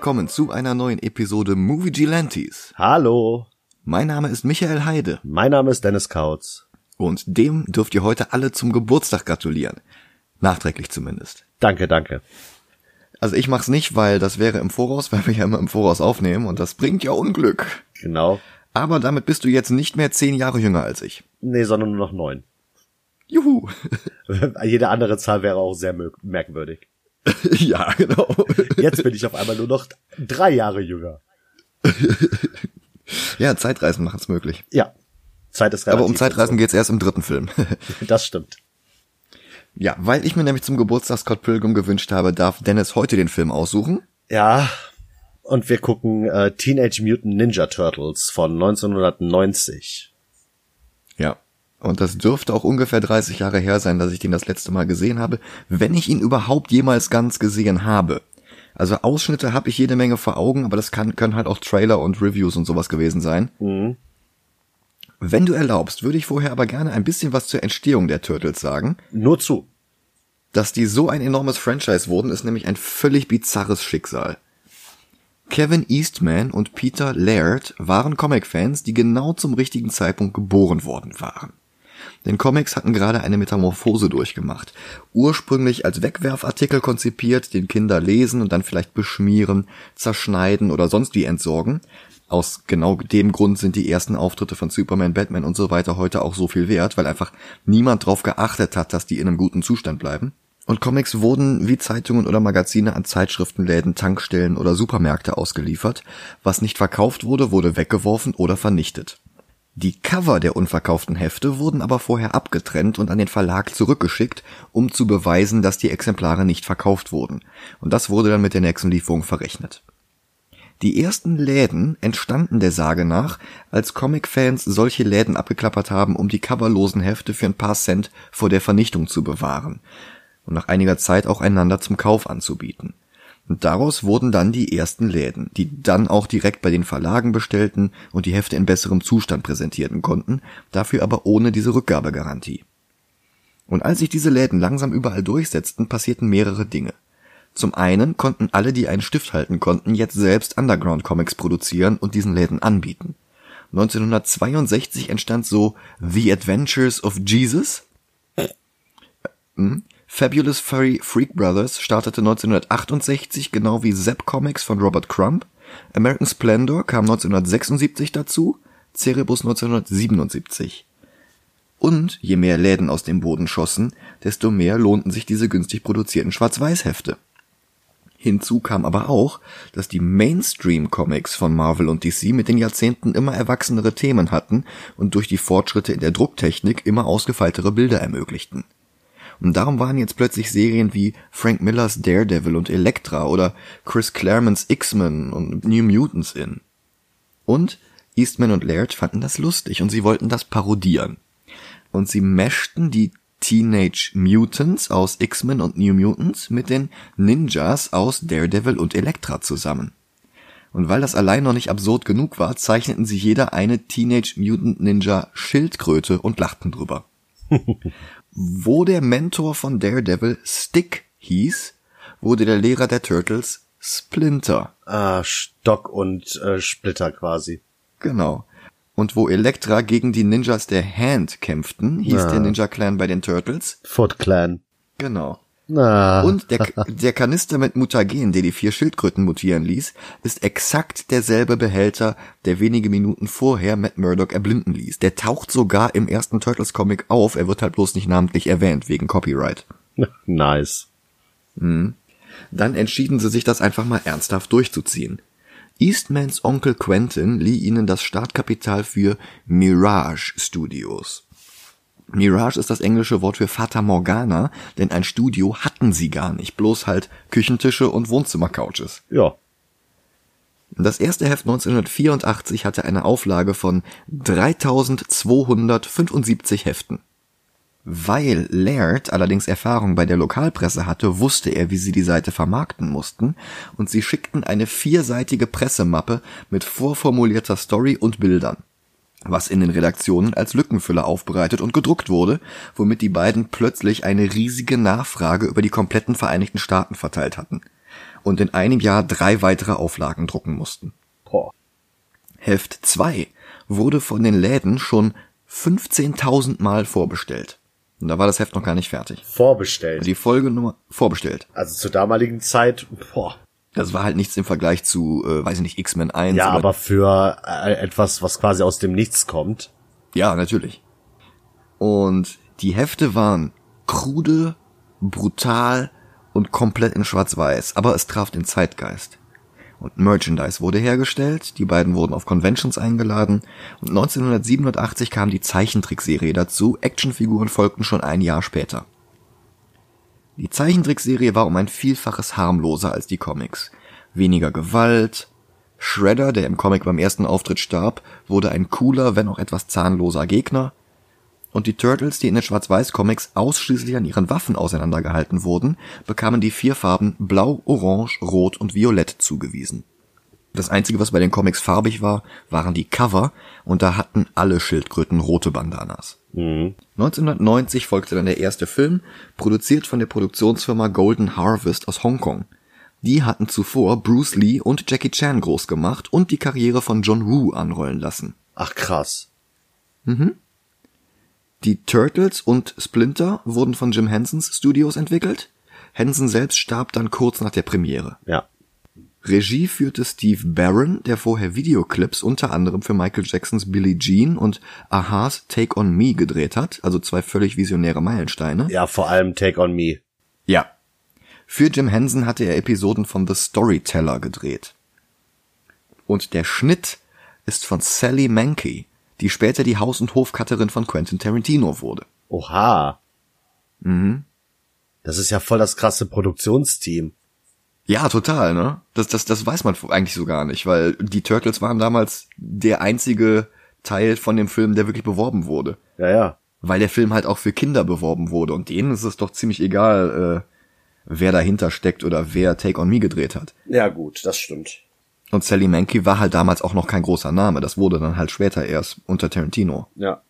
willkommen zu einer neuen Episode Movie Gelantes. Hallo, Mein Name ist Michael Heide mein Name ist Dennis Kautz. und dem dürft ihr heute alle zum Geburtstag gratulieren. Nachträglich zumindest. Danke, danke. Also ich mach's nicht, weil das wäre im Voraus, weil wir ja immer im Voraus aufnehmen und das bringt ja Unglück. Genau. Aber damit bist du jetzt nicht mehr zehn Jahre jünger als ich. Nee, sondern nur noch neun. Juhu. Jede andere Zahl wäre auch sehr merkwürdig. ja, genau. Jetzt bin ich auf einmal nur noch drei Jahre jünger. Ja, Zeitreisen machen's möglich. Ja. Zeit ist. Aber um Zeitreisen geht's erst im dritten Film. Das stimmt. ja, weil ich mir nämlich zum Geburtstag Scott Pilgrim gewünscht habe, darf Dennis heute den Film aussuchen. Ja. Und wir gucken äh, Teenage Mutant Ninja Turtles von 1990. Ja. Und das dürfte auch ungefähr 30 Jahre her sein, dass ich den das letzte Mal gesehen habe, wenn ich ihn überhaupt jemals ganz gesehen habe. Also Ausschnitte habe ich jede Menge vor Augen, aber das kann, können halt auch Trailer und Reviews und sowas gewesen sein. Wenn du erlaubst, würde ich vorher aber gerne ein bisschen was zur Entstehung der Turtles sagen. Nur zu. Dass die so ein enormes Franchise wurden, ist nämlich ein völlig bizarres Schicksal. Kevin Eastman und Peter Laird waren Comic-Fans, die genau zum richtigen Zeitpunkt geboren worden waren. Denn Comics hatten gerade eine Metamorphose durchgemacht. Ursprünglich als Wegwerfartikel konzipiert, den Kinder lesen und dann vielleicht beschmieren, zerschneiden oder sonst wie entsorgen. Aus genau dem Grund sind die ersten Auftritte von Superman, Batman und so weiter heute auch so viel wert, weil einfach niemand darauf geachtet hat, dass die in einem guten Zustand bleiben. Und Comics wurden wie Zeitungen oder Magazine an Zeitschriftenläden, Tankstellen oder Supermärkte ausgeliefert. Was nicht verkauft wurde, wurde weggeworfen oder vernichtet. Die Cover der unverkauften Hefte wurden aber vorher abgetrennt und an den Verlag zurückgeschickt, um zu beweisen, dass die Exemplare nicht verkauft wurden. Und das wurde dann mit der nächsten Lieferung verrechnet. Die ersten Läden entstanden der Sage nach, als Comic-Fans solche Läden abgeklappert haben, um die coverlosen Hefte für ein paar Cent vor der Vernichtung zu bewahren und nach einiger Zeit auch einander zum Kauf anzubieten. Und daraus wurden dann die ersten Läden, die dann auch direkt bei den Verlagen bestellten und die Hefte in besserem Zustand präsentierten konnten, dafür aber ohne diese Rückgabegarantie. Und als sich diese Läden langsam überall durchsetzten, passierten mehrere Dinge. Zum einen konnten alle, die einen Stift halten konnten, jetzt selbst Underground-Comics produzieren und diesen Läden anbieten. 1962 entstand so The Adventures of Jesus. Hm. Fabulous Furry Freak Brothers startete 1968, genau wie Zap Comics von Robert Crumb. American Splendor kam 1976 dazu, Cerebus 1977. Und je mehr Läden aus dem Boden schossen, desto mehr lohnten sich diese günstig produzierten Schwarz-Weiß-Hefte. Hinzu kam aber auch, dass die Mainstream-Comics von Marvel und DC mit den Jahrzehnten immer erwachsenere Themen hatten und durch die Fortschritte in der Drucktechnik immer ausgefeiltere Bilder ermöglichten. Und darum waren jetzt plötzlich Serien wie Frank Millers Daredevil und Elektra oder Chris Claremonts X-Men und New Mutants in. Und Eastman und Laird fanden das lustig und sie wollten das parodieren. Und sie meshten die Teenage Mutants aus X-Men und New Mutants mit den Ninjas aus Daredevil und Elektra zusammen. Und weil das allein noch nicht absurd genug war, zeichneten sie jeder eine Teenage Mutant Ninja Schildkröte und lachten drüber. Wo der Mentor von Daredevil Stick hieß, wurde der Lehrer der Turtles Splinter. Ah, Stock und äh, Splitter quasi. Genau. Und wo Elektra gegen die Ninjas der Hand kämpften, hieß Ja. der Ninja Clan bei den Turtles. Foot Clan. Genau. Na. Und der, der Kanister mit Mutagen, der die vier Schildkröten mutieren ließ, ist exakt derselbe Behälter, der wenige Minuten vorher Matt Murdock erblinden ließ. Der taucht sogar im ersten Turtles-Comic auf, er wird halt bloß nicht namentlich erwähnt, wegen Copyright. nice. Dann entschieden sie sich, das einfach mal ernsthaft durchzuziehen. Eastmans Onkel Quentin lieh ihnen das Startkapital für Mirage Studios. Mirage ist das englische Wort für Fata Morgana, denn ein Studio hatten sie gar nicht, bloß halt Küchentische und Wohnzimmercouches. Ja. Das erste Heft 1984 hatte eine Auflage von 3275 Heften. Weil Laird allerdings Erfahrung bei der Lokalpresse hatte, wusste er, wie sie die Seite vermarkten mussten, und sie schickten eine vierseitige Pressemappe mit vorformulierter Story und Bildern, was in den Redaktionen als Lückenfüller aufbereitet und gedruckt wurde, womit die beiden plötzlich eine riesige Nachfrage über die kompletten Vereinigten Staaten verteilt hatten. und in einem Jahr drei weitere Auflagen drucken mussten. Boah. Heft 2 wurde von den Läden schon 15.000 Mal vorbestellt. Und da war das Heft noch gar nicht fertig. Vorbestellt. Die Folgenummer vorbestellt. Also zur damaligen Zeit, boah. Das war halt nichts im Vergleich zu, äh, weiß ich nicht, X-Men 1. Ja, aber für äh, etwas, was quasi aus dem Nichts kommt. Ja, natürlich. Und die Hefte waren krude, brutal und komplett in Schwarz-Weiß, aber es traf den Zeitgeist. Und Merchandise wurde hergestellt, die beiden wurden auf Conventions eingeladen und 1987 kam die Zeichentrickserie dazu, Actionfiguren folgten schon ein Jahr später. Die Zeichentrickserie war um ein Vielfaches harmloser als die Comics. Weniger Gewalt, Shredder, der im Comic beim ersten Auftritt starb, wurde ein cooler, wenn auch etwas zahnloser Gegner. Und die Turtles, die in den Schwarz-Weiß-Comics ausschließlich an ihren Waffen auseinandergehalten wurden, bekamen die vier Farben Blau, Orange, Rot und Violett zugewiesen. Das einzige, was bei den Comics farbig war, waren die Cover, und da hatten alle Schildkröten rote Bandanas. 1990 folgte dann der erste Film, produziert von der Produktionsfirma Golden Harvest aus Hongkong. Die hatten zuvor Bruce Lee und Jackie Chan groß gemacht und die Karriere von John Woo anrollen lassen. Ach krass. Die Turtles und Splinter wurden von Jim Hensons Studios entwickelt. Henson selbst starb dann kurz nach der Premiere. Ja. Regie führte Steve Barron, der vorher Videoclips unter anderem für Michael Jacksons Billie Jean und Aha's Take on Me gedreht hat, also zwei völlig visionäre Meilensteine. Ja, vor allem Take on Me. Ja. Für Jim Henson hatte er Episoden von The Storyteller gedreht. Und der Schnitt ist von Sally Mankey, die später die Haus- und Hofcutterin von Quentin Tarantino wurde. Oha. Mhm. Das ist ja voll das krasse Produktionsteam. Ja, total, ne? Das, das, das weiß man eigentlich so gar nicht, weil die Turtles waren damals der einzige Teil von dem Film, der wirklich beworben wurde. Ja, ja. Weil der Film halt auch für Kinder beworben wurde und denen ist es doch ziemlich egal, äh, wer dahinter steckt oder wer Take on Me gedreht hat. Ja, gut, das stimmt. Und Sally Mankey war halt damals auch noch kein großer Name, das wurde dann halt später erst unter Tarantino. Ja.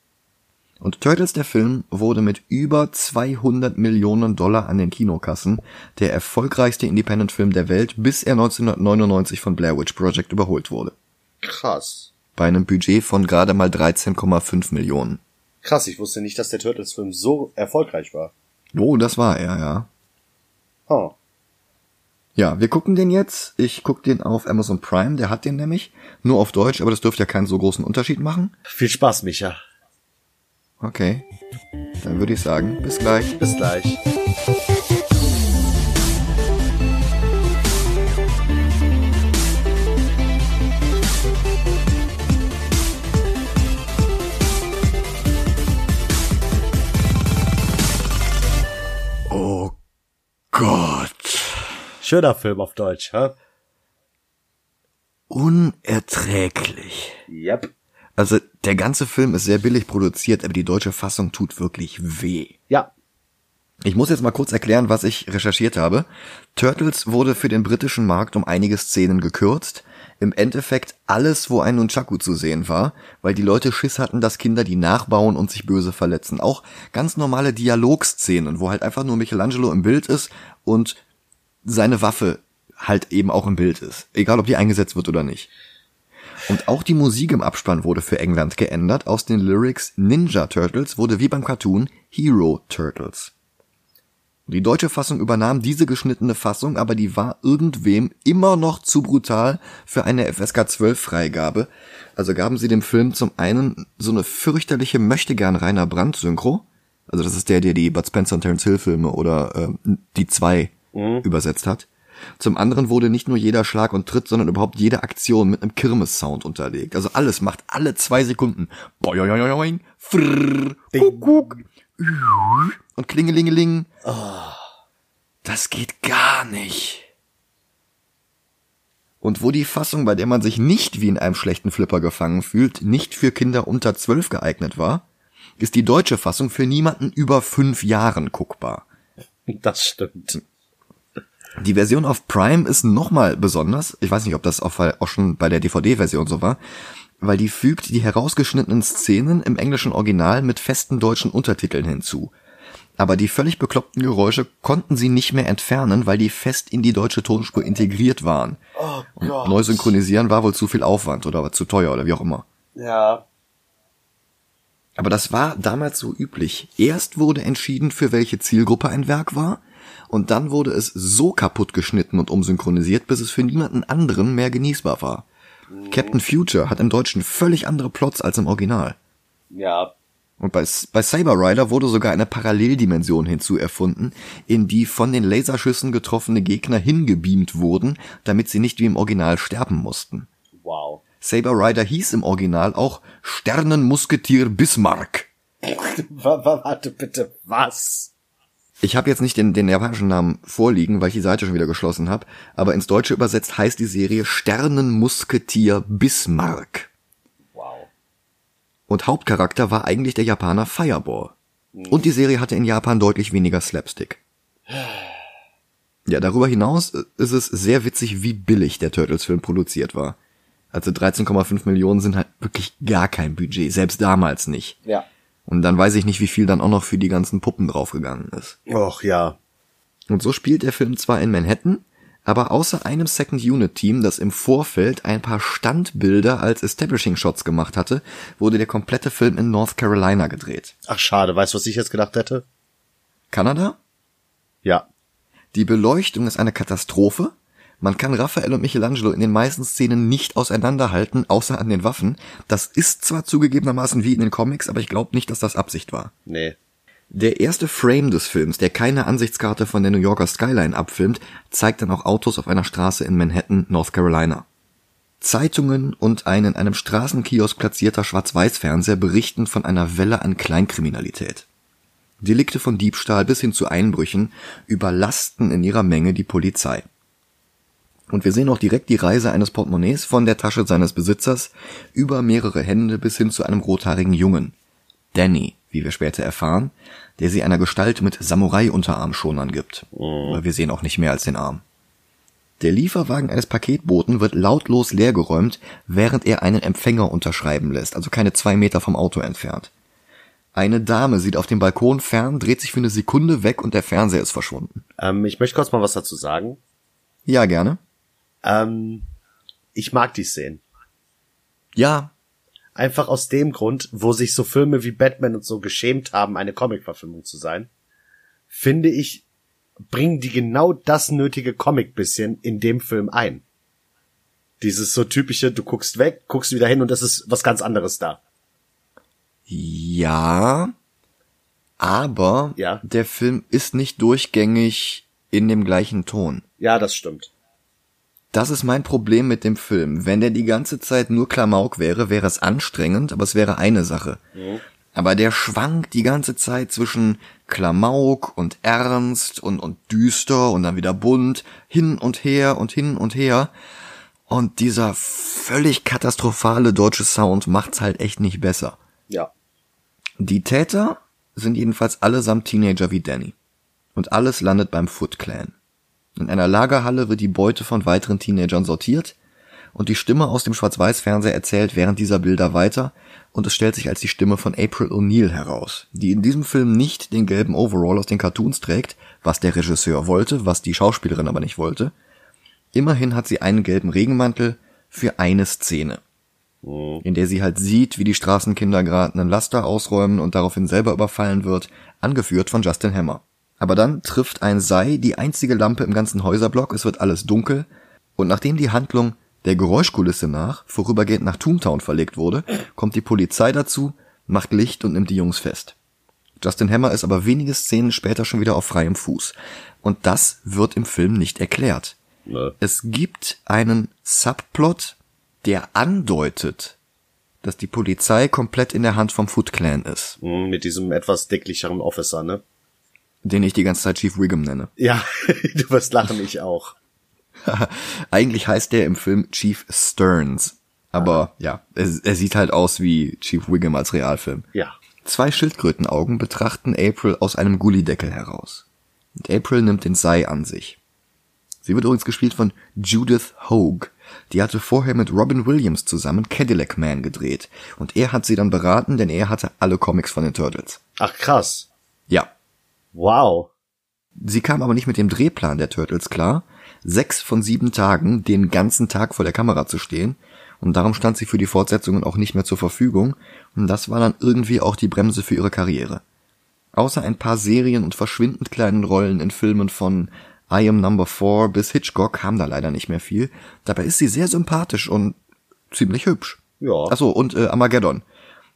Und Turtles der Film wurde mit über 200 Millionen Dollar an den Kinokassen der erfolgreichste Independent-Film der Welt, bis er 1999 von Blair Witch Project überholt wurde. Krass. Bei einem Budget von gerade mal 13,5 Millionen. Krass, ich wusste nicht, dass der Turtles-Film so erfolgreich war. Oh, das war er, ja. Oh. Ja, wir gucken den jetzt. Ich guck den auf Amazon Prime, der hat den nämlich. Nur auf Deutsch, aber das dürfte ja keinen so großen Unterschied machen. Viel Spaß, Micha. Okay. Dann würde ich sagen, bis gleich. Bis gleich. Oh Gott. Schöner Film auf Deutsch, hä? Unerträglich. Yep. Also der ganze Film ist sehr billig produziert, aber die deutsche Fassung tut wirklich weh. Ja. Ich muss jetzt mal kurz erklären, was ich recherchiert habe. Turtles wurde für den britischen Markt um einige Szenen gekürzt. Im Endeffekt alles, wo ein Nunchaku zu sehen war, weil die Leute Schiss hatten, dass Kinder die nachbauen und sich böse verletzen. Auch ganz normale Dialogszenen, wo halt einfach nur Michelangelo im Bild ist und seine Waffe halt eben auch im Bild ist. Egal, ob die eingesetzt wird oder nicht. Und auch die Musik im Abspann wurde für England geändert. Aus den Lyrics Ninja Turtles wurde wie beim Cartoon Hero Turtles. Die deutsche Fassung übernahm diese geschnittene Fassung, aber die war irgendwem immer noch zu brutal für eine FSK 12 Freigabe. Also gaben sie dem Film zum einen so eine fürchterliche Möchtegern Rainer Brandt Synchro. Also das ist der, der die Bud Spencer und Terence Hill Filme oder ähm, die zwei übersetzt hat. Zum anderen wurde nicht nur jeder Schlag und Tritt, sondern überhaupt jede Aktion mit einem Kirmes-Sound unterlegt. Also alles macht alle zwei Sekunden. Boing, frrr, kuckuck, und klingelingeling. Das geht gar nicht. Und wo die Fassung, bei der man sich nicht wie in einem schlechten Flipper gefangen fühlt, nicht für Kinder unter zwölf geeignet war, ist die deutsche Fassung für niemanden über fünf Jahren guckbar. Das stimmt. Die Version auf Prime ist nochmal besonders. Ich weiß nicht, ob das auch, auch schon bei der DVD-Version so war, weil die fügt die herausgeschnittenen Szenen im englischen Original mit festen deutschen Untertiteln hinzu. aber die völlig bekloppten Geräusche konnten sie nicht mehr entfernen, weil die fest in die deutsche Tonspur integriert waren. Oh Und neu synchronisieren war wohl zu viel Aufwand oder war zu teuer oder wie auch immer. Ja. Aber das war damals so üblich. Erst wurde entschieden, für welche Zielgruppe ein Werk war, und dann wurde es so kaputt geschnitten und umsynchronisiert, bis es für niemanden anderen mehr genießbar war. Captain Future hat im Deutschen völlig andere Plots als im Original. Ja. Und bei, bei Saber Rider wurde sogar eine Paralleldimension hinzuerfunden, in die von den Laserschüssen getroffene Gegner hingebeamt wurden, damit sie nicht wie im Original sterben mussten. Wow. Saber Rider hieß im Original auch Sternenmusketier Bismarck. wa- wa- Warte bitte, was? Ich habe jetzt nicht den, den japanischen Namen vorliegen, weil ich die Seite schon wieder geschlossen habe, aber ins Deutsche übersetzt heißt die Serie Sternenmusketier Bismarck. Wow. Und Hauptcharakter war eigentlich der Japaner Fireball. Und die Serie hatte in Japan deutlich weniger Slapstick. Ja, darüber hinaus ist es sehr witzig, wie billig der Turtles-Film produziert war. Also 13,5 Millionen sind halt wirklich gar kein Budget, selbst damals nicht. Ja. Und dann weiß ich nicht, wie viel dann auch noch für die ganzen Puppen draufgegangen ist. Och ja. Und so spielt der Film zwar in Manhattan, aber außer einem Second Unit Team, das im Vorfeld ein paar Standbilder als Establishing Shots gemacht hatte, wurde der komplette Film in North Carolina gedreht. Ach schade, weißt du, was ich jetzt gedacht hätte? Kanada? Ja. Die Beleuchtung ist eine Katastrophe. Man kann Raphael und Michelangelo in den meisten Szenen nicht auseinanderhalten, außer an den Waffen. Das ist zwar zugegebenermaßen wie in den Comics, aber ich glaube nicht, dass das Absicht war. Nee. Der erste Frame des Films, der keine Ansichtskarte von der New Yorker Skyline abfilmt, zeigt dann auch Autos auf einer Straße in Manhattan, North Carolina. Zeitungen und ein in einem Straßenkiosk platzierter Schwarz-Weiß-Fernseher berichten von einer Welle an Kleinkriminalität. Delikte von Diebstahl bis hin zu Einbrüchen überlasten in ihrer Menge die Polizei. Und wir sehen auch direkt die Reise eines Portemonnaies von der Tasche seines Besitzers über mehrere Hände bis hin zu einem rothaarigen Jungen. Danny, wie wir später erfahren, der sie einer Gestalt mit Samurai-Unterarmschonern gibt. Aber wir sehen auch nicht mehr als den Arm. Der Lieferwagen eines Paketboten wird lautlos leergeräumt, während er einen Empfänger unterschreiben lässt, also keine zwei Meter vom Auto entfernt. Eine Dame sieht auf dem Balkon fern, dreht sich für eine Sekunde weg und der Fernseher ist verschwunden. Ähm, ich möchte kurz mal was dazu sagen. Ja, gerne. Ähm, ich mag die Szenen. Ja, Einfach aus dem Grund, wo sich so Filme wie Batman und so geschämt haben, eine Comic-Verfilmung zu sein, finde ich, bringen die genau das nötige Comic bisschen in dem Film ein. Dieses so typische, du guckst weg, guckst wieder hin und es ist was ganz anderes da. ja, aber Ja. der Film ist nicht durchgängig in dem gleichen Ton. Ja, das stimmt. Das ist mein Problem mit dem Film. Wenn der die ganze Zeit nur Klamauk wäre, wäre es anstrengend, aber es wäre eine Sache. Aber der schwankt die ganze Zeit zwischen Klamauk und Ernst und, und düster und dann wieder bunt, hin und her und hin und her. Und dieser völlig katastrophale deutsche Sound macht's halt echt nicht besser. Ja. Die Täter sind jedenfalls allesamt Teenager wie Danny. Und alles landet beim Foot Clan. In einer Lagerhalle wird die Beute von weiteren Teenagern sortiert und die Stimme aus dem Schwarz-Weiß-Fernseher erzählt während dieser Bilder weiter und es stellt sich als die Stimme von April O'Neil heraus, die in diesem Film nicht den gelben Overall aus den Cartoons trägt, was der Regisseur wollte, was die Schauspielerin aber nicht wollte. Immerhin hat sie einen gelben Regenmantel für eine Szene in der sie halt sieht, wie die Straßenkinder gerade einen Laster ausräumen und daraufhin selber überfallen wird, angeführt von Justin Hammer. Aber dann trifft ein Sei die einzige Lampe im ganzen Häuserblock, es wird alles dunkel, und nachdem die Handlung der Geräuschkulisse nach vorübergehend nach Toontown verlegt wurde, kommt die Polizei dazu, macht Licht und nimmt die Jungs fest. Justin Hammer ist aber wenige Szenen später schon wieder auf freiem Fuß. Und das wird im Film nicht erklärt. Ne. Es gibt einen Subplot, der andeutet, dass die Polizei komplett in der Hand vom Foot Clan ist, Mhm, Mit diesem etwas dicklicheren Officer, ne? Den ich die ganze Zeit Chief Wiggum nenne. Ja, du wirst lachen, ich auch. Eigentlich heißt der im Film Chief Stearns. Aber ja, er, er sieht halt aus wie Chief Wiggum als Realfilm. Ja. Zwei Schildkrötenaugen betrachten April aus einem Gullideckel heraus. Und April nimmt den Sei an sich. Sie wird übrigens gespielt von Judith Hogue. Die hatte vorher mit Robin Williams zusammen Cadillac Man gedreht. Und er hat sie dann beraten, denn er hatte alle Comics von den Turtles. Ach krass. Wow. Sie kam aber nicht mit dem Drehplan der Turtles klar, sechs von sieben Tagen den ganzen Tag vor der Kamera zu stehen, und darum stand sie für die Fortsetzungen auch nicht mehr zur Verfügung, und das war dann irgendwie auch die Bremse für ihre Karriere. Außer ein paar Serien und verschwindend kleinen Rollen in Filmen von I Am Number Four bis Hitchcock kam da leider nicht mehr viel. Dabei ist sie sehr sympathisch und ziemlich hübsch. Ja. Achso, und äh, Armageddon.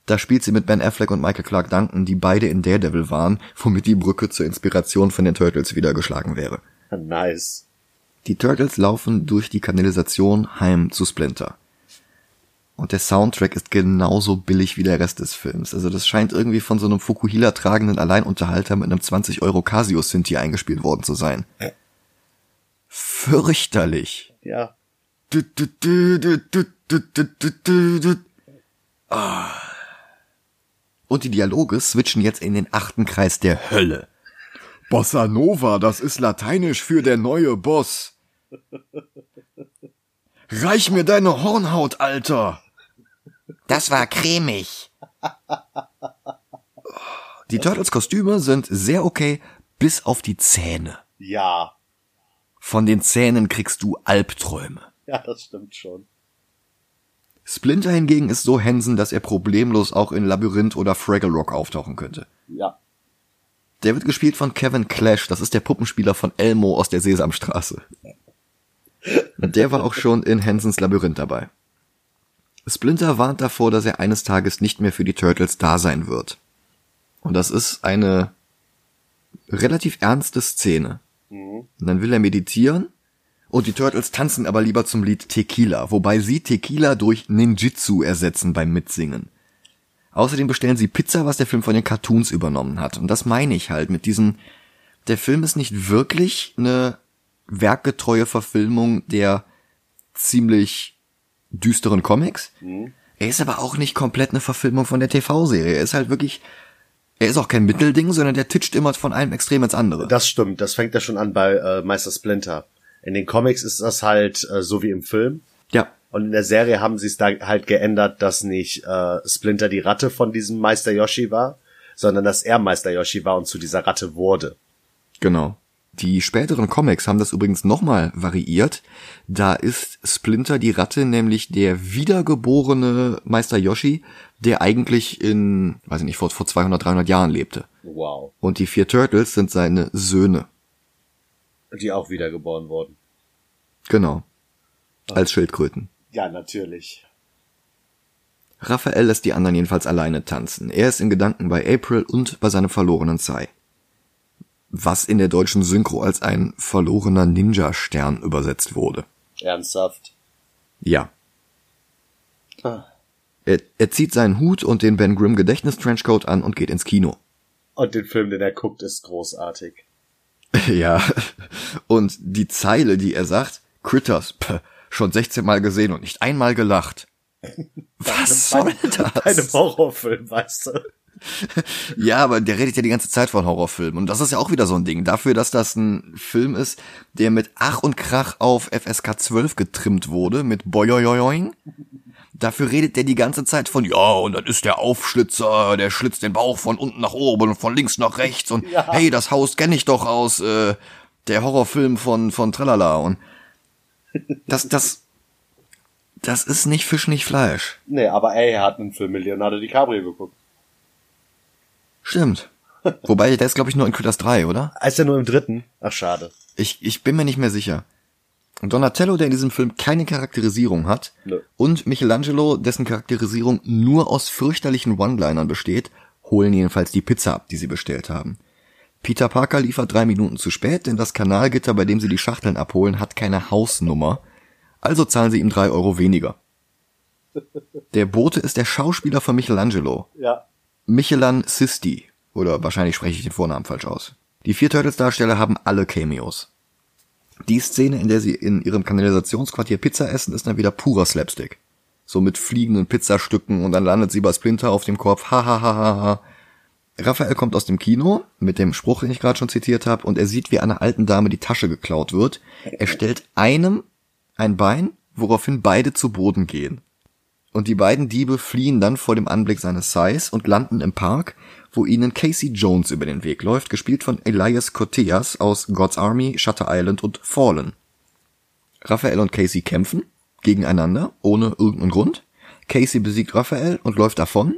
Da spielt sie mit Ben Affleck und Michael Clark Duncan, die beide in Daredevil waren, womit die Brücke zur Inspiration von den Turtles wieder geschlagen wäre. Nice. Die Turtles laufen durch die Kanalisation heim zu Splinter. Und der Soundtrack ist genauso billig wie der Rest des Films. Also das scheint irgendwie von so einem Fukuhila tragenden Alleinunterhalter mit einem 20 Euro Casio Synthi eingespielt worden zu sein. Fürchterlich. Ja. Du, du, du, du, du, du, du, du, du, du. Ah. Und die Dialoge switchen jetzt in den achten Kreis der Hölle. Bossa Nova, das ist lateinisch für der neue Boss. Reich mir deine Hornhaut, Alter. Das war cremig. Die Turtles Kostüme sind sehr okay, bis auf die Zähne. Ja. Von den Zähnen kriegst du Albträume. Ja, das stimmt schon. Splinter hingegen ist so Hansen, dass er problemlos auch in Labyrinth oder Fraggle Rock auftauchen könnte. Ja. Der wird gespielt von Kevin Clash, das ist der Puppenspieler von Elmo aus der Sesamstraße. Der war auch schon in Hansens Labyrinth dabei. Splinter warnt davor, dass er eines Tages nicht mehr für die Turtles da sein wird. Und das ist eine relativ ernste Szene. Und dann will er meditieren und die Turtles tanzen aber lieber zum Lied Tequila, wobei sie Tequila durch Ninjitsu ersetzen beim Mitsingen. Außerdem bestellen sie Pizza, was der Film von den Cartoons übernommen hat. Und das meine ich halt mit diesem, der Film ist nicht wirklich eine werkgetreue Verfilmung der ziemlich düsteren Comics. Er ist aber auch nicht komplett eine Verfilmung von der TV-Serie. Er ist halt wirklich, er ist auch kein Mittelding, sondern der titscht immer von einem Extrem ins andere. Das stimmt. Das fängt ja schon an bei äh, Meister Splinter. In den Comics ist das halt äh, so wie im Film. ja, Und in der Serie haben sie es da halt geändert, dass nicht äh, Splinter die Ratte von diesem Meister Yoshi war, sondern dass er Meister Yoshi war und zu dieser Ratte wurde. Genau. Die späteren Comics haben das übrigens nochmal variiert. Da ist Splinter die Ratte nämlich der wiedergeborene Meister Yoshi, der eigentlich in, weiß ich nicht, vor, vor 200, 300 Jahren lebte. Wow. Und die vier Turtles sind seine Söhne. Die auch wiedergeboren wurden. Genau. Als Schildkröten. Ja, natürlich. Raphael lässt die anderen jedenfalls alleine tanzen. Er ist in Gedanken bei April und bei seinem verlorenen Sai. Was in der deutschen Synchro als ein verlorener Ninja-Stern übersetzt wurde. Ernsthaft. Ja. Ah. Er, er zieht seinen Hut und den Ben Grimm Gedächtnis-Trenchcoat an und geht ins Kino. Und den Film, den er guckt, ist großartig. ja. Und die Zeile, die er sagt, Critters, pff, schon 16 Mal gesehen und nicht einmal gelacht. Was soll Bei einem das? Horrorfilm, weißt du? Ja, aber der redet ja die ganze Zeit von Horrorfilmen. Und das ist ja auch wieder so ein Ding. Dafür, dass das ein Film ist, der mit Ach und Krach auf FSK 12 getrimmt wurde, mit Boyoyoyoing. Dafür redet der die ganze Zeit von, ja, und dann ist der Aufschlitzer, der schlitzt den Bauch von unten nach oben und von links nach rechts. Und Ja. hey, das Haus kenne ich doch aus äh, der Horrorfilm von, von Tralala. Und das, das, das ist nicht Fisch, nicht Fleisch. Nee, aber ey, er hat einen Film mit Leonardo DiCaprio geguckt. Stimmt. Wobei, der ist, glaube ich, nur in Critters 3, oder? Ist er nur im dritten? Ach, schade. Ich, ich bin mir nicht mehr sicher. Donatello, der in diesem Film keine Charakterisierung hat, Nö. und Michelangelo, dessen Charakterisierung nur aus fürchterlichen One-Linern besteht, holen jedenfalls die Pizza ab, die sie bestellt haben. Peter Parker liefert drei Minuten zu spät, denn das Kanalgitter, bei dem sie die Schachteln abholen, hat keine Hausnummer. Also zahlen sie ihm drei Euro weniger. Der Bote ist der Schauspieler von Michelangelo, Ja. Michelan Sisti. Oder wahrscheinlich spreche ich den Vornamen falsch aus. Die vier Turtles-Darsteller haben alle Cameos. Die Szene, in der sie in ihrem Kanalisationsquartier Pizza essen, ist dann wieder purer Slapstick. So mit fliegenden Pizzastücken und dann landet sie bei Splinter auf dem Kopf. Ha ha ha ha ha. Raphael kommt aus dem Kino mit dem Spruch, den ich gerade schon zitiert habe, und er sieht, wie einer alten Dame die Tasche geklaut wird. Er stellt einem ein Bein, woraufhin beide zu Boden gehen. Und die beiden Diebe fliehen dann vor dem Anblick seines Sais und landen im Park, wo ihnen Casey Jones über den Weg läuft, gespielt von Elias Corteas aus God's Army, Shutter Island und Fallen. Raphael und Casey kämpfen gegeneinander, ohne irgendeinen Grund. Casey besiegt Raphael und läuft davon.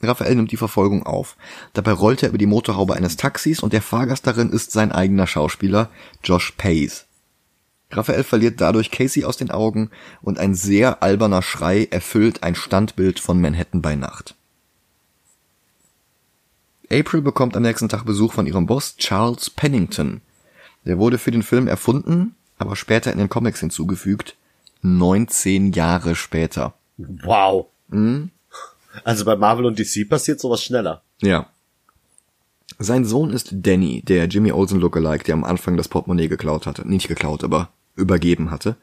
Raphael nimmt die Verfolgung auf. Dabei rollt er über die Motorhaube eines Taxis und der Fahrgast darin ist sein eigener Schauspieler, Josh Pace. Raphael verliert dadurch Casey aus den Augen und ein sehr alberner Schrei erfüllt ein Standbild von Manhattan bei Nacht. April bekommt am nächsten Tag Besuch von ihrem Boss Charles Pennington. Der wurde für den Film erfunden, aber später in den Comics hinzugefügt. 19 Jahre später. Wow. Also bei Marvel und DC passiert sowas schneller. Ja. Sein Sohn ist Danny, der Jimmy Olsen Lookalike, der am Anfang das Portemonnaie geklaut hatte. Nicht geklaut, aber übergeben hatte.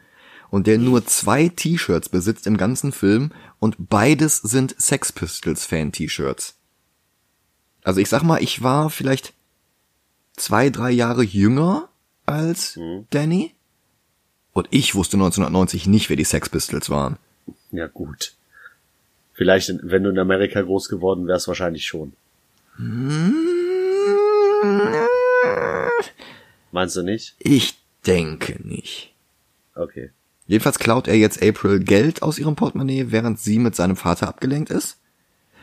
Und der nur zwei T-Shirts besitzt im ganzen Film und beides sind Sex Pistols Fan T-Shirts. Also ich sag mal, ich war vielleicht zwei, drei Jahre jünger als Danny. Und ich wusste 1990 nicht, wer die Sex Pistols waren. Ja, gut. Vielleicht, wenn du in Amerika groß geworden wärst, wahrscheinlich schon. Meinst du nicht? Ich denke nicht. Okay. Jedenfalls klaut er jetzt April Geld aus ihrem Portemonnaie, während sie mit seinem Vater abgelenkt ist.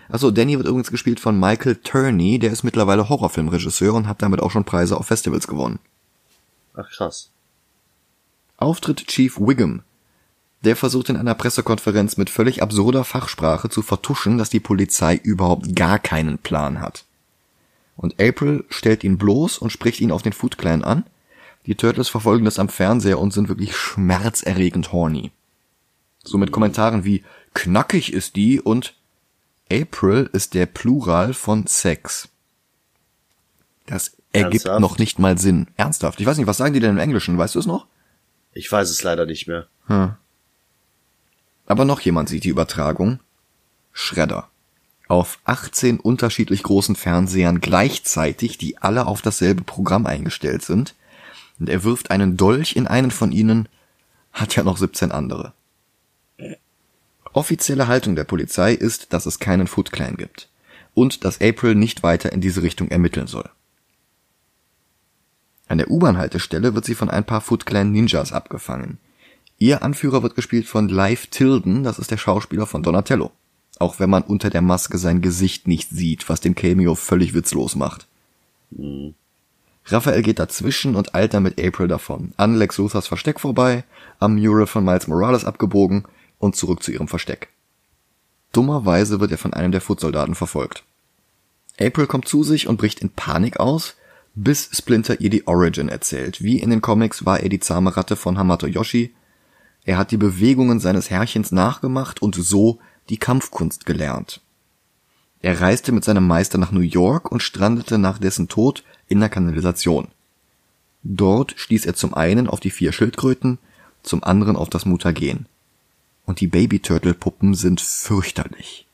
Achso, Danny wird übrigens gespielt von Michael Turney, der ist mittlerweile Horrorfilmregisseur und hat damit auch schon Preise auf Festivals gewonnen. Ach krass. Auftritt Chief Wiggum. Der versucht in einer Pressekonferenz mit völlig absurder Fachsprache zu vertuschen, dass die Polizei überhaupt gar keinen Plan hat. Und April stellt ihn bloß und spricht ihn auf den Foot Clan an. Die Turtles verfolgen das am Fernseher und sind wirklich schmerzerregend horny. So mit Kommentaren wie knackig ist die und April ist der Plural von Sex. Das ergibt Ernsthaft? noch nicht mal Sinn. Ernsthaft. Ich weiß nicht, was sagen die denn im Englischen? Weißt du es noch? Ich weiß es leider nicht mehr. Aber noch jemand sieht die Übertragung. Shredder. Auf 18 unterschiedlich großen Fernsehern gleichzeitig, die alle auf dasselbe Programm eingestellt sind. Und er wirft einen Dolch in einen von ihnen, hat ja noch 17 andere. Offizielle Haltung der Polizei ist, dass es keinen Foot Clan gibt. Und dass April nicht weiter in diese Richtung ermitteln soll. An der U-Bahn-Haltestelle wird sie von ein paar Foot Clan Ninjas abgefangen. Ihr Anführer wird gespielt von Live Tilden, das ist der Schauspieler von Donatello. Auch wenn man unter der Maske sein Gesicht nicht sieht, was den Cameo völlig witzlos macht. Raphael geht dazwischen und eilt dann mit April davon. An Lex Luthers Versteck vorbei, am Mural von Miles Morales abgebogen und zurück zu ihrem Versteck. Dummerweise wird er von einem der Footsoldaten verfolgt. April kommt zu sich und bricht in Panik aus, bis Splinter ihr die Origin erzählt. Wie in den Comics war er die zahme Ratte von Hamato Yoshi. Er hat die Bewegungen seines Herrchens nachgemacht und so die Kampfkunst gelernt. Er reiste mit seinem Meister nach New York und strandete nach dessen Tod in der Kanalisation. Dort stieß er zum einen auf die vier Schildkröten, zum anderen auf das Mutagen. Und die Baby-Turtle-Puppen sind fürchterlich.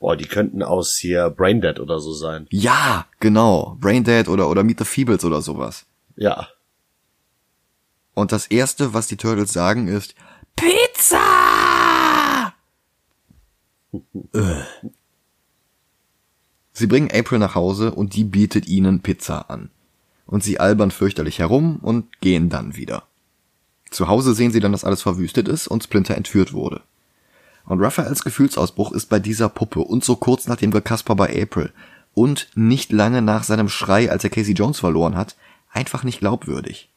Boah, die könnten aus hier Braindead oder so sein. Ja, genau. Braindead oder, oder Meet the Feebles oder sowas. Ja. Und das erste, was die Turtles sagen, ist Pizza! Sie bringen April nach Hause und die bietet ihnen Pizza an. Und sie albern fürchterlich herum und gehen dann wieder. Zu Hause sehen sie dann, dass alles verwüstet ist und Splinter entführt wurde. Und Raphaels Gefühlsausbruch ist bei dieser Puppe und so kurz nach dem Gekasper bei April und nicht lange nach seinem Schrei, als er Casey Jones verloren hat, einfach nicht glaubwürdig.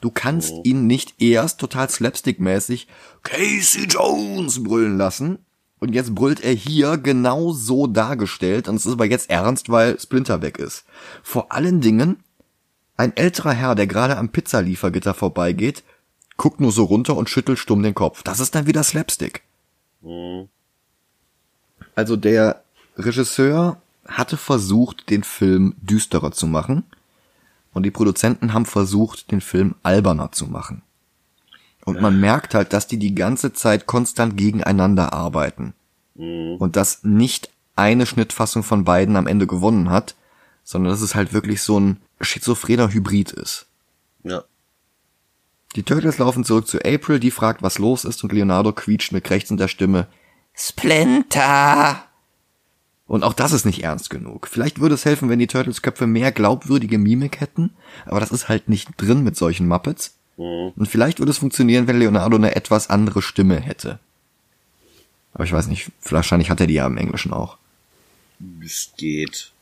Du kannst ihn nicht erst total slapstick-mäßig Casey Jones brüllen lassen und jetzt brüllt er hier genau so dargestellt und es ist aber jetzt ernst, weil Splinter weg ist. Vor allen Dingen ein älterer Herr, der gerade am Pizzaliefergitter vorbeigeht, guckt nur so runter und schüttelt stumm den Kopf. Das ist dann wieder Slapstick. Also der Regisseur hatte versucht, den Film düsterer zu machen und die Produzenten haben versucht, den Film alberner zu machen. Und man merkt halt, dass die die ganze Zeit konstant gegeneinander arbeiten. Und dass nicht eine Schnittfassung von beiden am Ende gewonnen hat, sondern dass es halt wirklich so ein schizophrener Hybrid ist. Ja. Die Turtles laufen zurück zu April, die fragt, was los ist, und Leonardo quietscht mit krächzender Stimme. Splinter! Und auch das ist nicht ernst genug. Vielleicht würde es helfen, wenn die Turtles-Köpfe mehr glaubwürdige Mimik hätten, aber das ist halt nicht drin mit solchen Muppets. Und vielleicht würde es funktionieren, wenn Leonardo eine etwas andere Stimme hätte. Aber ich weiß nicht, wahrscheinlich hat er die ja im Englischen auch. Es geht.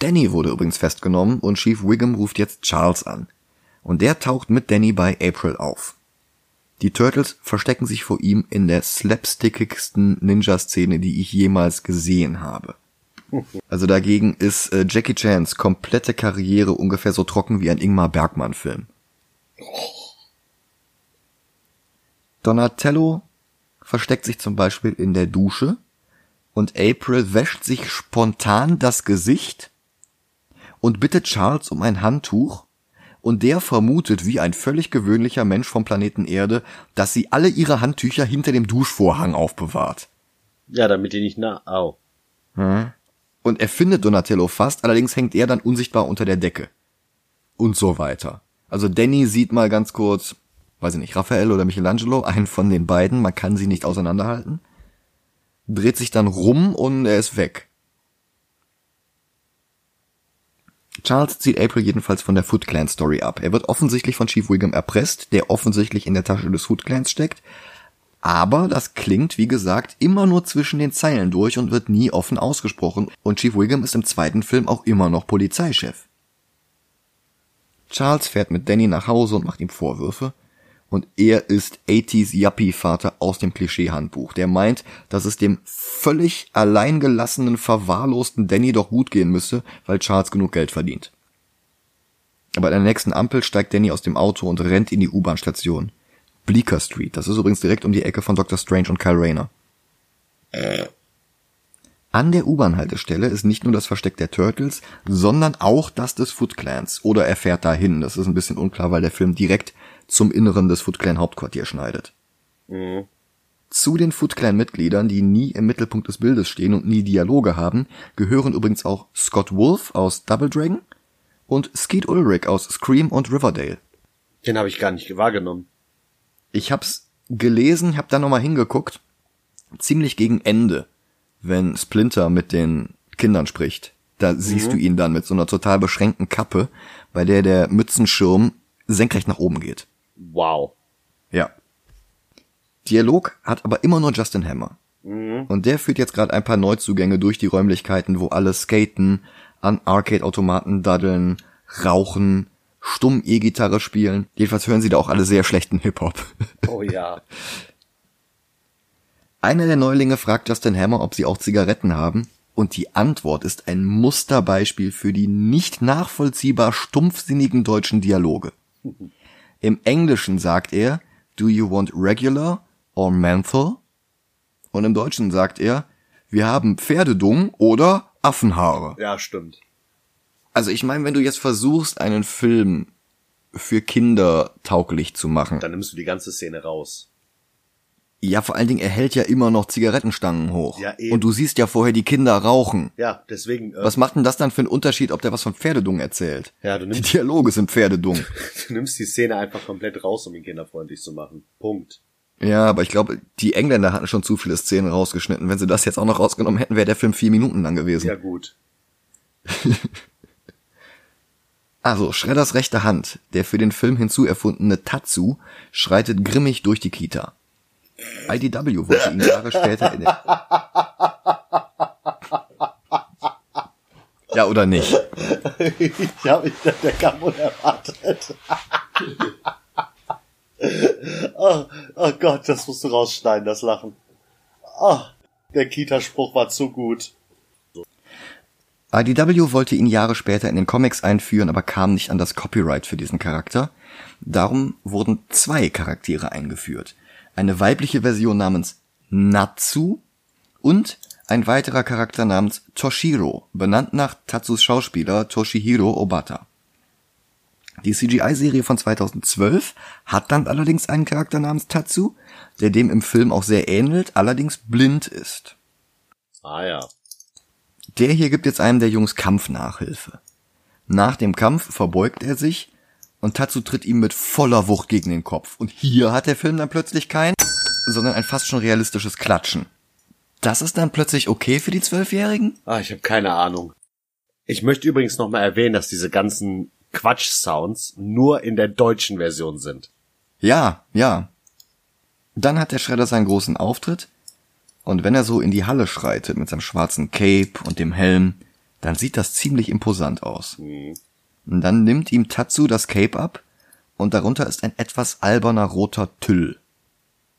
Danny wurde übrigens festgenommen und Chief Wiggum ruft jetzt Charles an. Und der taucht mit Danny bei April auf. Die Turtles verstecken sich vor ihm in der slapstickigsten Ninja-Szene, die ich jemals gesehen habe. Also dagegen ist äh, Jackie Chans komplette Karriere ungefähr so trocken wie ein Ingmar Bergmann-Film. Donatello versteckt sich zum Beispiel in der Dusche und April wäscht sich spontan das Gesicht und bittet Charles um ein Handtuch und der vermutet wie ein völlig gewöhnlicher Mensch vom Planeten Erde, dass sie alle ihre Handtücher hinter dem Duschvorhang aufbewahrt. Ja, damit die nicht nah. Au. Und er findet Donatello fast, allerdings hängt er dann unsichtbar unter der Decke. Und so weiter. Also Danny sieht mal ganz kurz, weiß ich nicht, Raphael oder Michelangelo, einen von den beiden, man kann sie nicht auseinanderhalten, dreht sich dann rum und er ist weg. Charles zieht April jedenfalls von der Foot Clan Story ab. Er wird offensichtlich von Chief Wiggum erpresst, der offensichtlich in der Tasche des Foot Clans steckt. Aber das klingt, wie gesagt, immer nur zwischen den Zeilen durch und wird nie offen ausgesprochen. Und Chief Wiggum ist im zweiten Film auch immer noch Polizeichef. Charles fährt mit Danny nach Hause und macht ihm Vorwürfe. Und er ist 80s Yuppie-Vater aus dem Klischee-Handbuch. Der meint, dass es dem völlig alleingelassenen, verwahrlosten Danny doch gut gehen müsse, weil Charles genug Geld verdient. Aber an der nächsten Ampel steigt Danny aus dem Auto und rennt in die U-Bahn-Station. Bleecker Street. Das ist übrigens direkt um die Ecke von Dr. Strange und Kyle Rayner. An der U-Bahn-Haltestelle ist nicht nur das Versteck der Turtles, sondern auch das des Foot Clans. Oder er fährt dahin. Das ist ein bisschen unklar, weil der Film direkt zum Inneren des Foot Clan Hauptquartiers schneidet. Zu den Foot Clan Mitgliedern, die nie im Mittelpunkt des Bildes stehen und nie Dialoge haben, gehören übrigens auch Scott Wolf aus Double Dragon und Skeet Ulrich aus Scream und Riverdale. Den habe ich gar nicht wahrgenommen. Ich hab's gelesen, hab da nochmal hingeguckt. Ziemlich gegen Ende, wenn Splinter mit den Kindern spricht. Da siehst du ihn dann mit so einer total beschränkten Kappe, bei der der Mützenschirm senkrecht nach oben geht. Wow. Ja. Dialog hat aber immer nur Justin Hammer. Und der führt jetzt gerade ein paar Neuzugänge durch die Räumlichkeiten, wo alle skaten, an Arcade-Automaten daddeln, rauchen, stumm E-Gitarre spielen. Jedenfalls hören sie da auch alle sehr schlechten Hip-Hop. Oh ja. Einer der Neulinge fragt Justin Hammer, ob sie auch Zigaretten haben. Und die Antwort ist ein Musterbeispiel für die nicht nachvollziehbar stumpfsinnigen deutschen Dialoge. Im Englischen sagt er, do you want regular or menthol? Und im Deutschen sagt er, wir haben Pferdedung oder Affenhaare. Ja, stimmt. Also ich meine, wenn du jetzt versuchst, einen Film für Kinder tauglich zu machen, Dann nimmst du die ganze Szene raus. ja, vor allen Dingen, er hält ja immer noch Zigarettenstangen hoch. Ja, eben. Und du siehst ja vorher die Kinder rauchen. Ja, deswegen. Äh, Was macht denn das dann für einen Unterschied, ob der was von Pferdedung erzählt? Ja, du Die nimmst, Dialoge sind Pferdedung. du nimmst die Szene einfach komplett raus, um ihn kinderfreundlich zu machen. Punkt. ja, aber ich glaube, die Engländer hatten schon zu viele Szenen rausgeschnitten. Wenn sie das jetzt auch noch rausgenommen hätten, wäre der Film vier Minuten lang gewesen. Ja, gut. Also, Schredders rechte Hand, der für den Film hinzuerfundene Tatsu, schreitet grimmig durch die Kita. IDW wollte ihn Jahre später in den Ja, oder nicht? ich habe ich, der kam unerwartet. oh, oh Gott, das musst du rausschneiden, das Lachen. Oh, der Kita-Spruch war zu gut. IDW wollte ihn Jahre später in den Comics einführen, aber kam nicht an das Copyright für diesen Charakter. Darum wurden zwei Charaktere eingeführt. Eine weibliche Version namens Natsu und ein weiterer Charakter namens Toshiro, benannt nach Tatsus Schauspieler Toshihiro Obata. Die CGI-Serie von 2012 hat dann allerdings einen Charakter namens Tatsu, der dem im Film auch sehr ähnelt, allerdings blind ist. Ah ja. Der hier gibt jetzt einem der Jungs Kampfnachhilfe. Nach dem Kampf verbeugt er sich und Tatsu tritt ihm mit voller Wucht gegen den Kopf. Und hier hat der Film dann plötzlich kein, sondern ein fast schon realistisches Klatschen. das ist dann plötzlich okay für die Zwölfjährigen? Ah, ich habe keine Ahnung. Ich möchte übrigens nochmal erwähnen, dass diese ganzen Quatsch-Sounds nur in der deutschen Version sind. Ja, ja. Dann hat der Schredder seinen großen Auftritt und wenn er so in die Halle schreitet mit seinem schwarzen Cape und dem Helm, dann sieht das ziemlich imposant aus. Hm. Und dann nimmt ihm Tatsu das Cape ab und darunter ist ein etwas alberner roter Tüll.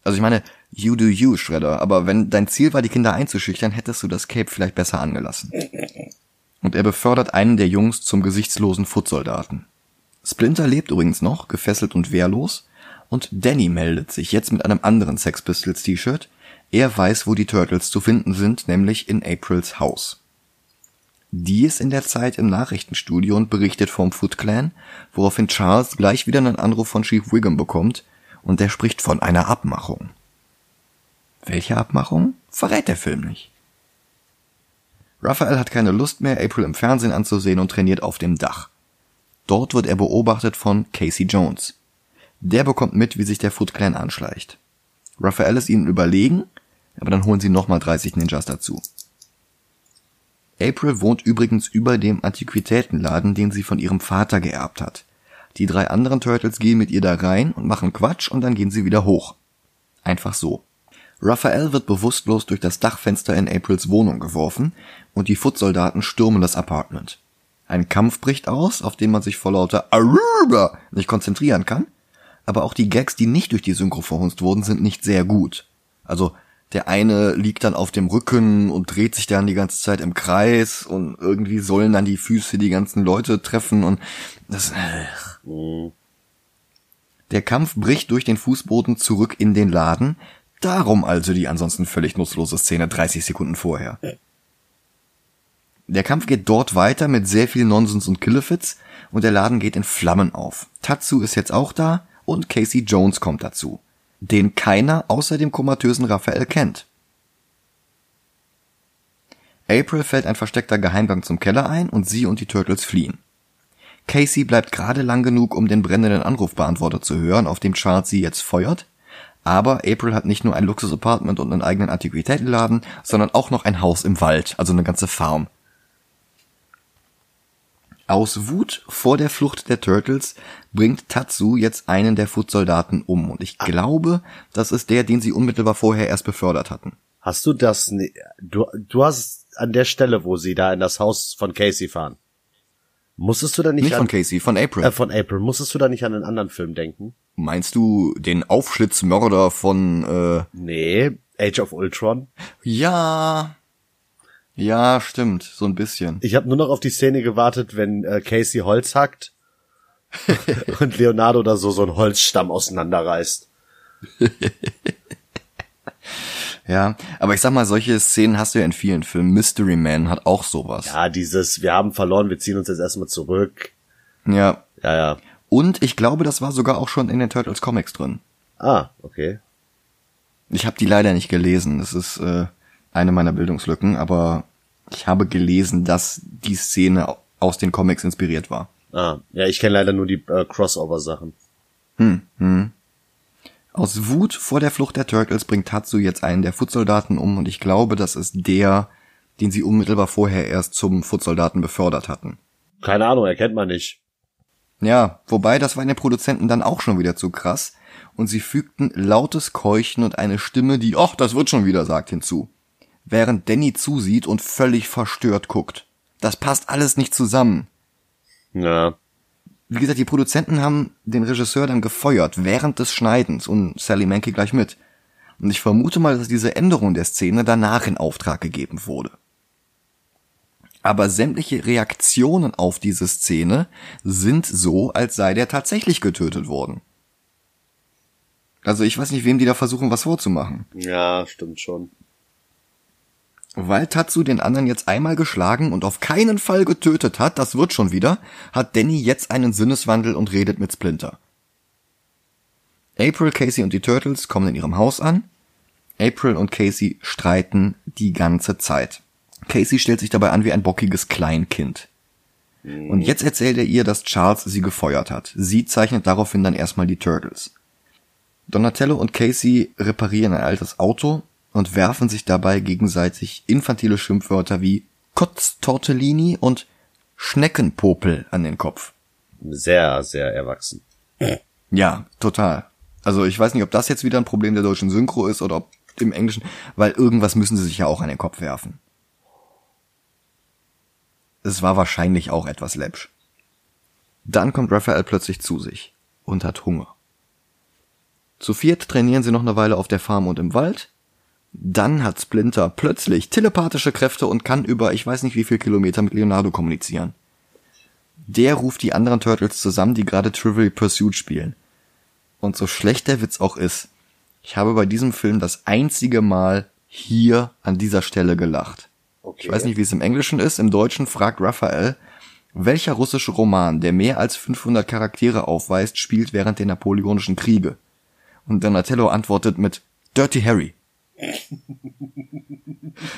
Also ich meine, you do you, Shredder, aber wenn dein Ziel war, die Kinder einzuschüchtern, hättest du das Cape vielleicht besser angelassen. Und er befördert einen der Jungs zum gesichtslosen Footsoldaten. Splinter lebt übrigens noch, gefesselt und wehrlos, und Danny meldet sich jetzt mit einem anderen Sex Pistols T-Shirt. Er weiß, wo die Turtles zu finden sind, nämlich in Aprils Haus. Die ist in der Zeit im Nachrichtenstudio und berichtet vom Foot Clan, woraufhin Charles gleich wieder einen Anruf von Chief Wiggum bekommt und der spricht von einer Abmachung. Welche Abmachung? Verrät der Film nicht. Raphael hat keine Lust mehr, April im Fernsehen anzusehen und trainiert auf dem Dach. Dort wird er beobachtet von Casey Jones. Der bekommt mit, wie sich der Foot Clan anschleicht. Raphael ist ihnen überlegen, aber dann holen sie nochmal 30 Ninjas dazu. April wohnt übrigens über dem Antiquitätenladen, den sie von ihrem Vater geerbt hat. Die drei anderen Turtles gehen mit ihr da rein und machen Quatsch und dann gehen sie wieder hoch. Einfach so. Raphael wird bewusstlos durch das Dachfenster in Aprils Wohnung geworfen und die Footsoldaten stürmen das Apartment. Ein Kampf bricht aus, auf den man sich vor lauter Aruba nicht konzentrieren kann, aber auch die Gags, die nicht durch die Synchro verhunzt wurden, sind nicht sehr gut. Also der eine liegt dann auf dem Rücken und dreht sich dann die ganze Zeit im Kreis und irgendwie sollen dann die Füße die ganzen Leute treffen und das. Äh. Der Kampf bricht durch den Fußboden zurück in den Laden. Darum also die ansonsten völlig nutzlose Szene 30 Sekunden vorher. Der Kampf geht dort weiter mit sehr viel Nonsens und Killefits und der Laden geht in Flammen auf. Tatsu ist jetzt auch da und Casey Jones kommt dazu den keiner außer dem komatösen Raphael kennt. April fällt ein versteckter Geheimgang zum Keller ein und sie und die Turtles fliehen. Casey bleibt gerade lang genug, um den brennenden Anrufbeantworter zu hören, auf dem Charles sie jetzt feuert. Aber April hat nicht nur ein Luxus-Apartment und einen eigenen Antiquitätenladen, sondern auch noch ein Haus im Wald, also eine ganze Farm. Aus Wut vor der Flucht der Turtles bringt Tatsu jetzt einen der Footsoldaten um und ich glaube, das ist der, den sie unmittelbar vorher erst befördert hatten. Hast du das? Ne du, du hast an der Stelle, wo sie da in das Haus von Casey fahren. Musstest du da nicht, nicht an, von Casey, von April. Äh, von April. Musstest du da nicht an einen anderen Film denken? Meinst du den Aufschlitzmörder von äh Nee, Age of Ultron? Ja, ja, stimmt, so ein bisschen. Ich habe nur noch auf die Szene gewartet, wenn äh, Casey Holz hackt und Leonardo da so so einen Holzstamm auseinanderreißt. ja, aber ich sag mal, solche Szenen hast du ja in vielen Filmen. Mystery Man hat auch sowas. Ja, dieses, wir haben verloren, wir ziehen uns jetzt erstmal zurück. Ja. Ja, ja. Und ich glaube, das war sogar auch schon in den Turtles Comics drin. Ah, okay. Ich habe die leider nicht gelesen. Das ist äh, eine meiner Bildungslücken, aber ich habe gelesen, dass die Szene aus den Comics inspiriert war. Ah, ja, ich kenne leider nur die äh, Crossover-Sachen. Hm, hm. Aus Wut vor der Flucht der Turtles bringt Tatsu jetzt einen der Footsoldaten um und ich glaube, das ist der, den sie unmittelbar vorher erst zum Footsoldaten befördert hatten. Keine Ahnung, erkennt man nicht. Ja, wobei das war den Produzenten dann auch schon wieder zu krass und sie fügten lautes Keuchen und eine Stimme, die, ach, das wird schon wieder sagt, hinzu während Danny zusieht und völlig verstört guckt. Das passt alles nicht zusammen. Ja. Wie gesagt, die Produzenten haben den Regisseur dann gefeuert während des Schneidens und Sally Mankey gleich mit. Und ich vermute mal, dass diese Änderung der Szene danach in Auftrag gegeben wurde. Aber sämtliche Reaktionen auf diese Szene sind so, als sei der tatsächlich getötet worden. Also ich weiß nicht, wem die da versuchen, was vorzumachen. Ja, stimmt schon. Weil Tatsu den anderen jetzt einmal geschlagen und auf keinen Fall getötet hat, das wird schon wieder, hat Danny jetzt einen Sinneswandel und redet mit Splinter. April, Casey und die Turtles kommen in ihrem Haus an. April und Casey streiten die ganze Zeit. Casey stellt sich dabei an wie ein bockiges Kleinkind. Und jetzt erzählt er ihr, dass Charles sie gefeuert hat. Sie zeichnet daraufhin dann erstmal die Turtles. Donatello und Casey reparieren ein altes Auto und werfen sich dabei gegenseitig infantile Schimpfwörter wie Kotztortellini und Schneckenpopel an den Kopf. Sehr, sehr erwachsen. Ja, total. Also ich weiß nicht, ob das jetzt wieder ein Problem der deutschen Synchro ist oder ob im Englischen, weil irgendwas müssen sie sich ja auch an den Kopf werfen. Es war wahrscheinlich auch etwas läppsch. Dann kommt Raphael plötzlich zu sich und hat Hunger. Zu viert trainieren sie noch eine Weile auf der Farm und im Wald. Dann hat Splinter plötzlich telepathische Kräfte und kann über ich weiß nicht wie viel Kilometer mit Leonardo kommunizieren. Der ruft die anderen Turtles zusammen, die gerade Trivial Pursuit spielen. Und so schlecht der Witz auch ist, ich habe bei diesem Film das einzige Mal hier an dieser Stelle gelacht. Okay. Ich weiß nicht, wie es im Englischen ist. Im Deutschen fragt Raphael, welcher russische Roman, der mehr als 500 Charaktere aufweist, spielt während der Napoleonischen Kriege? Und Donatello antwortet mit Dirty Harry.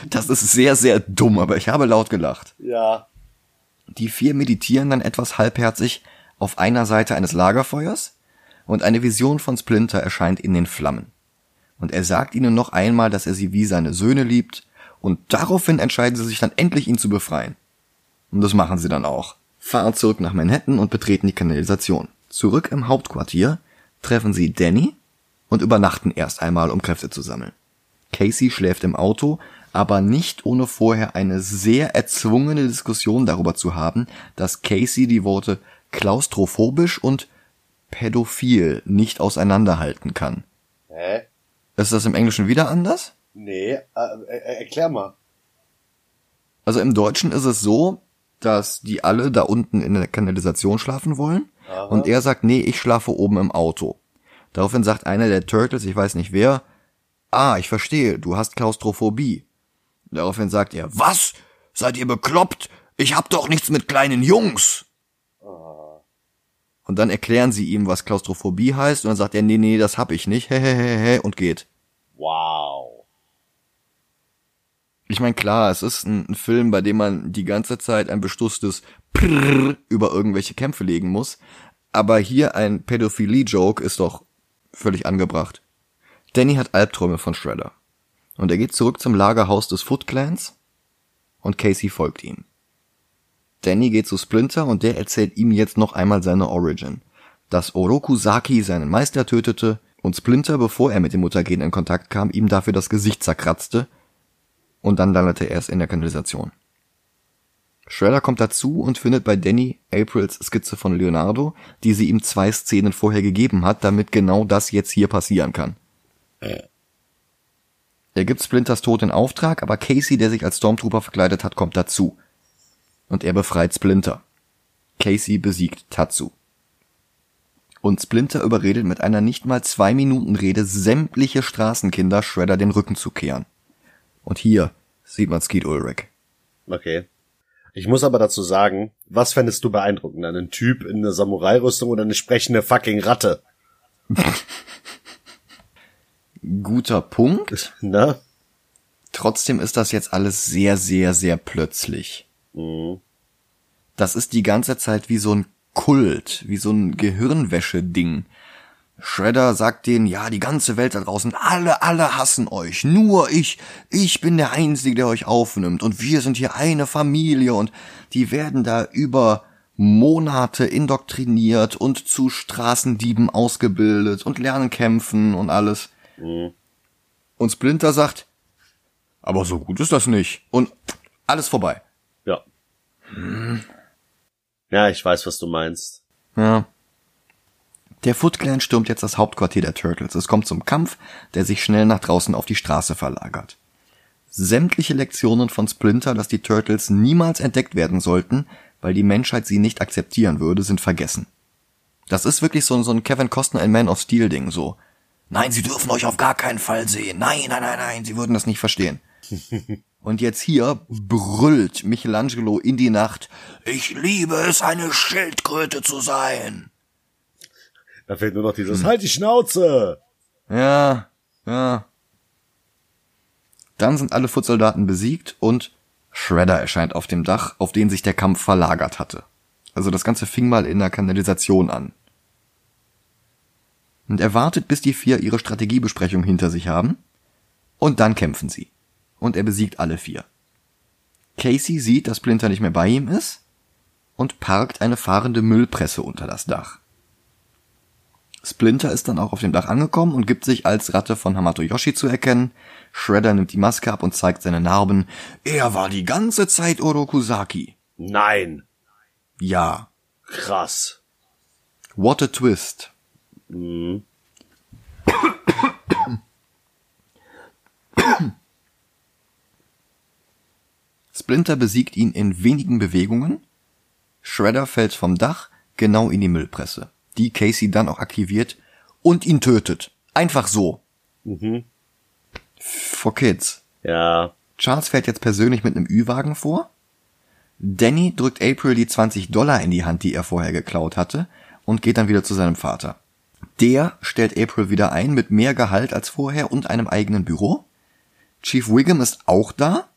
Das ist sehr, sehr dumm, aber ich habe laut gelacht. Ja. Die vier meditieren dann etwas halbherzig auf einer Seite eines Lagerfeuers und eine Vision von Splinter erscheint in den Flammen. Und er sagt ihnen noch einmal, dass er sie wie seine Söhne liebt und daraufhin entscheiden sie sich dann endlich, ihn zu befreien. Und das machen sie dann auch. Fahren zurück nach Manhattan und betreten die Kanalisation. Zurück im Hauptquartier treffen sie Danny und übernachten erst einmal, um Kräfte zu sammeln. Casey schläft im Auto, aber nicht ohne vorher eine sehr erzwungene Diskussion darüber zu haben, dass Casey die Worte klaustrophobisch und pädophil nicht auseinanderhalten kann. Hä? Ist das im Englischen wieder anders? Nee, äh, äh, erklär mal. Also im Deutschen ist es so, dass die alle da unten in der Kanalisation schlafen wollen. Aha. Und er sagt, nee, ich schlafe oben im Auto. Daraufhin sagt einer der Turtles, ich weiß nicht wer, ah, ich verstehe, du hast Klaustrophobie. Daraufhin sagt er, was? Seid ihr bekloppt? Ich hab doch nichts mit kleinen Jungs. Und dann erklären sie ihm, was Klaustrophobie heißt, und dann sagt er, nee, nee, das hab ich nicht, hehehehe, und geht. Wow. Ich meine, klar, es ist ein, ein Film, bei dem man die ganze Zeit ein bestusstes Prrr über irgendwelche Kämpfe legen muss. Aber hier ein Pädophilie-Joke ist doch völlig angebracht. Danny hat Albträume von Shredder. Und er geht zurück zum Lagerhaus des Foot Clans und Casey folgt ihm. Danny geht zu Splinter und der erzählt ihm jetzt noch einmal seine Origin. Dass Oroku Saki seinen Meister tötete und Splinter, bevor er mit dem Mutagen in Kontakt kam, ihm dafür das Gesicht zerkratzte und dann landete er erst in der Kanalisation. Shredder kommt dazu und findet bei Danny Aprils Skizze von Leonardo, die sie ihm zwei Szenen vorher gegeben hat, damit genau das jetzt hier passieren kann. Er gibt Splinters Tod in Auftrag, aber Casey, der sich als Stormtrooper verkleidet hat, kommt dazu. Und er befreit Splinter. Casey besiegt Tatsu. Und Splinter überredet mit einer nicht mal zwei Minuten Rede sämtliche Straßenkinder, Shredder den Rücken zu kehren. Und hier sieht man Skeet Ulrich. Okay. Ich muss aber dazu sagen, was fändest du beeindruckender? Einen Typ in einer Samurai-Rüstung oder eine sprechende fucking Ratte? Guter Punkt. Ne? Trotzdem ist das jetzt alles sehr, sehr, sehr plötzlich. Das ist die ganze Zeit wie so ein Kult, wie so ein Gehirnwäsche-Ding. Shredder sagt denen, ja, die ganze Welt da draußen, alle, alle hassen euch. Nur ich, ich bin der Einzige, der euch aufnimmt. Und wir sind hier eine Familie und die werden da über Monate indoktriniert und zu Straßendieben ausgebildet und lernen kämpfen und alles. Und Splinter sagt, aber so gut ist das nicht. Und alles vorbei. Ja. Ja, ich weiß, was du meinst. Ja. Der Foot Clan stürmt jetzt das Hauptquartier der Turtles. Es kommt zum Kampf, der sich schnell nach draußen auf die Straße verlagert. Sämtliche Lektionen von Splinter, dass die Turtles niemals entdeckt werden sollten, weil die Menschheit sie nicht akzeptieren würde, sind vergessen. Das ist wirklich so, ein- so ein Kevin Costner in Man of Steel Ding, so. Nein, sie dürfen euch auf gar keinen Fall sehen. Nein, nein, nein, nein, sie würden das nicht verstehen. Und jetzt hier brüllt Michelangelo in die Nacht, ich liebe es, eine Schildkröte zu sein. Da fehlt nur noch dieses Halt die Schnauze! Ja, ja. Dann sind alle Footsoldaten besiegt und Shredder erscheint auf dem Dach, auf den sich der Kampf verlagert hatte. Also das Ganze fing mal in der Kanalisation an. Und er wartet, bis die vier ihre Strategiebesprechung hinter sich haben. Und dann kämpfen sie. Und er besiegt alle vier. Casey sieht, dass Splinter nicht mehr bei ihm ist und parkt eine fahrende Müllpresse unter das Dach. Splinter ist dann auch auf dem Dach angekommen und gibt sich als Ratte von Hamato Yoshi zu erkennen. Shredder nimmt die Maske ab und zeigt seine Narben. Er war die ganze Zeit Orokusaki. Nein. Ja. Krass. What a twist. Splinter besiegt ihn in wenigen Bewegungen. Shredder fällt vom Dach genau in die Müllpresse, die Casey dann auch aktiviert und ihn tötet. Einfach so. For Kids. Ja. Charles fährt jetzt persönlich mit einem Ü-Wagen vor. Danny drückt April die 20 Dollar in die Hand, die er vorher geklaut hatte, und geht dann wieder zu seinem Vater. Der stellt April wieder ein mit mehr Gehalt als vorher und einem eigenen Büro. Chief Wiggum ist auch da.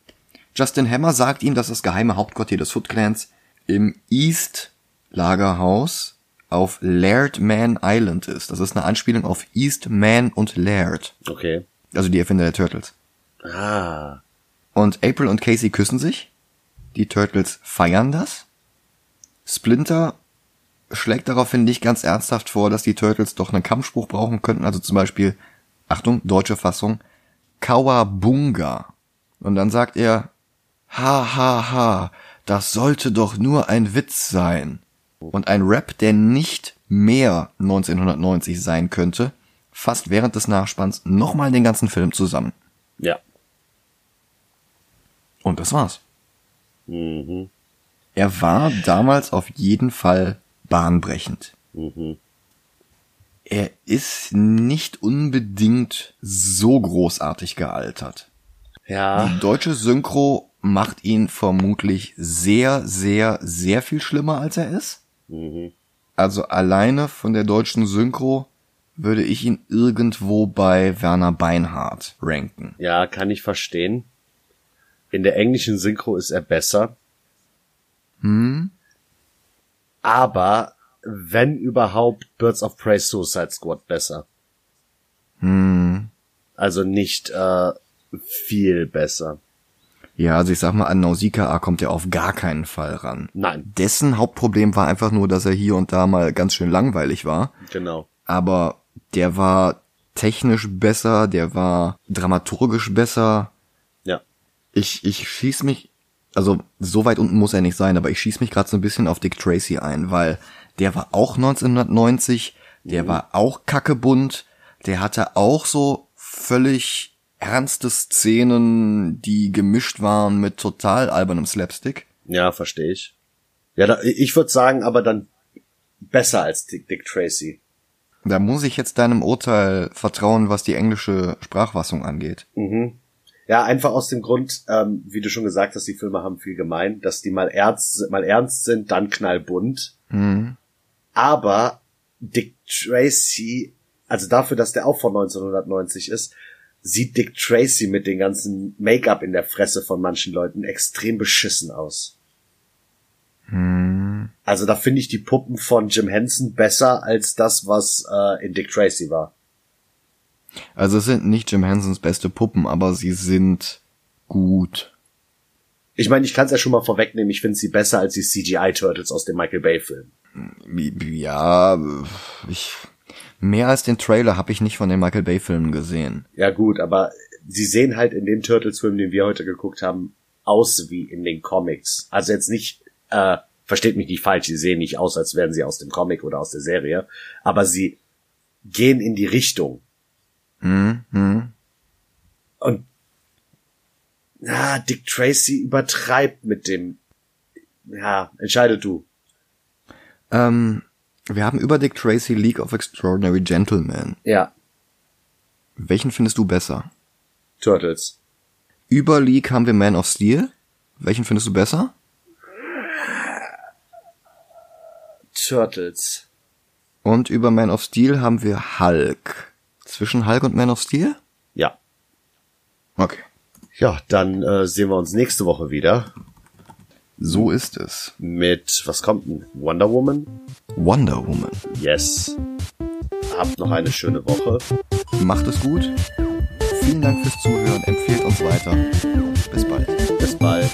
Justin Hammer sagt ihm, dass das geheime Hauptquartier des Foot Clans im East Lagerhaus auf Laird Man Island ist. Das ist eine Anspielung auf East Man und Laird. Okay. Also die Erfinder der Turtles. Ah. Und April und Casey küssen sich. Die Turtles feiern das. Splinter schlägt daraufhin nicht ganz ernsthaft vor, dass die Turtles doch einen Kampfspruch brauchen könnten. Also zum Beispiel, Achtung, deutsche Fassung, Kawabunga. Und dann sagt er, ha ha ha, das sollte doch nur ein Witz sein. Und ein Rap, der nicht mehr 1990 sein könnte, fasst während des Nachspanns nochmal den ganzen Film zusammen. Ja. Und das war's. Mhm. Er war damals auf jeden Fall bahnbrechend. Mhm. Er ist nicht unbedingt so großartig gealtert. Ja. Die deutsche Synchro macht ihn vermutlich sehr, sehr, sehr viel schlimmer, als er ist. Mhm. Also alleine von der deutschen Synchro würde ich ihn irgendwo bei Werner Beinhardt ranken. Ja, kann ich verstehen. In der englischen Synchro ist er besser. Hm? Aber wenn überhaupt Birds of Prey Suicide Squad besser. Hm. Also nicht äh, viel besser. Ja, also ich sag mal, an Nausicaa kommt er auf gar keinen Fall ran. Nein, Dessen Hauptproblem war einfach nur, dass er hier und da mal ganz schön langweilig war. genau. Aber der war technisch besser, der war dramaturgisch besser. Ja. Ich, ich schieß mich, also so weit unten muss er nicht sein, aber ich schieß mich gerade so ein bisschen auf Dick Tracy ein, weil der war auch 1990, der war auch kackebunt, der hatte auch so völlig ernste Szenen, die gemischt waren mit total albernem Slapstick. Ja, verstehe ich. Ja, da, ich würde sagen, aber dann besser als Dick, Dick Tracy. Da muss ich jetzt deinem Urteil vertrauen, was die englische Sprachfassung angeht. Mhm. Ja, einfach aus dem Grund, ähm, wie du schon gesagt hast, die Filme haben viel gemein, dass die mal ernst, mal ernst sind, dann knallbunt. Mhm. Aber Dick Tracy, also dafür, dass der auch von 1990 ist, sieht Dick Tracy mit den ganzen Make-up in der Fresse von manchen Leuten extrem beschissen aus. Hm. Also da finde ich die Puppen von Jim Henson besser als das, was äh, in Dick Tracy war. Also es sind nicht Jim Hensons beste Puppen, aber sie sind gut. Ich meine, ich kann es ja schon mal vorwegnehmen, ich finde sie besser als die CGI-Turtles aus dem Michael Bay-Film. Ja, ich mehr als den Trailer habe ich nicht von den Michael Bay Filmen gesehen. Ja gut, aber sie sehen halt in dem Turtles-Film, den wir heute geguckt haben, aus wie in den Comics. Also jetzt nicht, äh, versteht mich nicht falsch, sie sehen nicht aus, als wären sie aus dem Comic oder aus der Serie, aber sie gehen in die Richtung. Hm, hm. Und na, Dick Tracy übertreibt mit dem. Ja, entscheide du. Ähm, wir haben über Dick Tracy League of Extraordinary Gentlemen. Ja, Welchen findest du besser? Turtles. Über League haben wir Man of Steel. Welchen findest du besser? Turtles. Und über Man of Steel haben wir Hulk. Zwischen Hulk und Man of Steel? Ja. Okay. Ja, dann äh, sehen wir uns nächste Woche wieder So ist es. mit, was kommt denn? Wonder Woman? Wonder Woman. Yes. Habt noch eine schöne Woche. Macht es gut. Vielen Dank fürs Zuhören. Empfehlt uns weiter. Bis bald. Bis bald.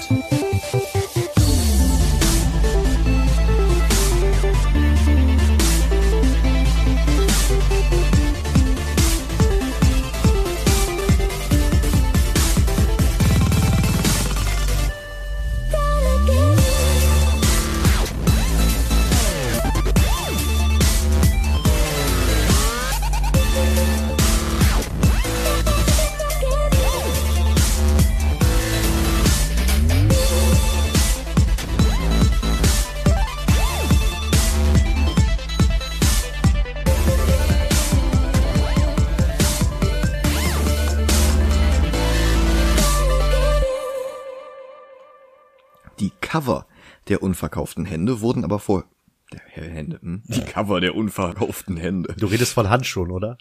Cover der unverkauften Hände wurden aber vor der Hände, hm? die Cover der unverkauften Hände Du redest von Handschuhen, oder?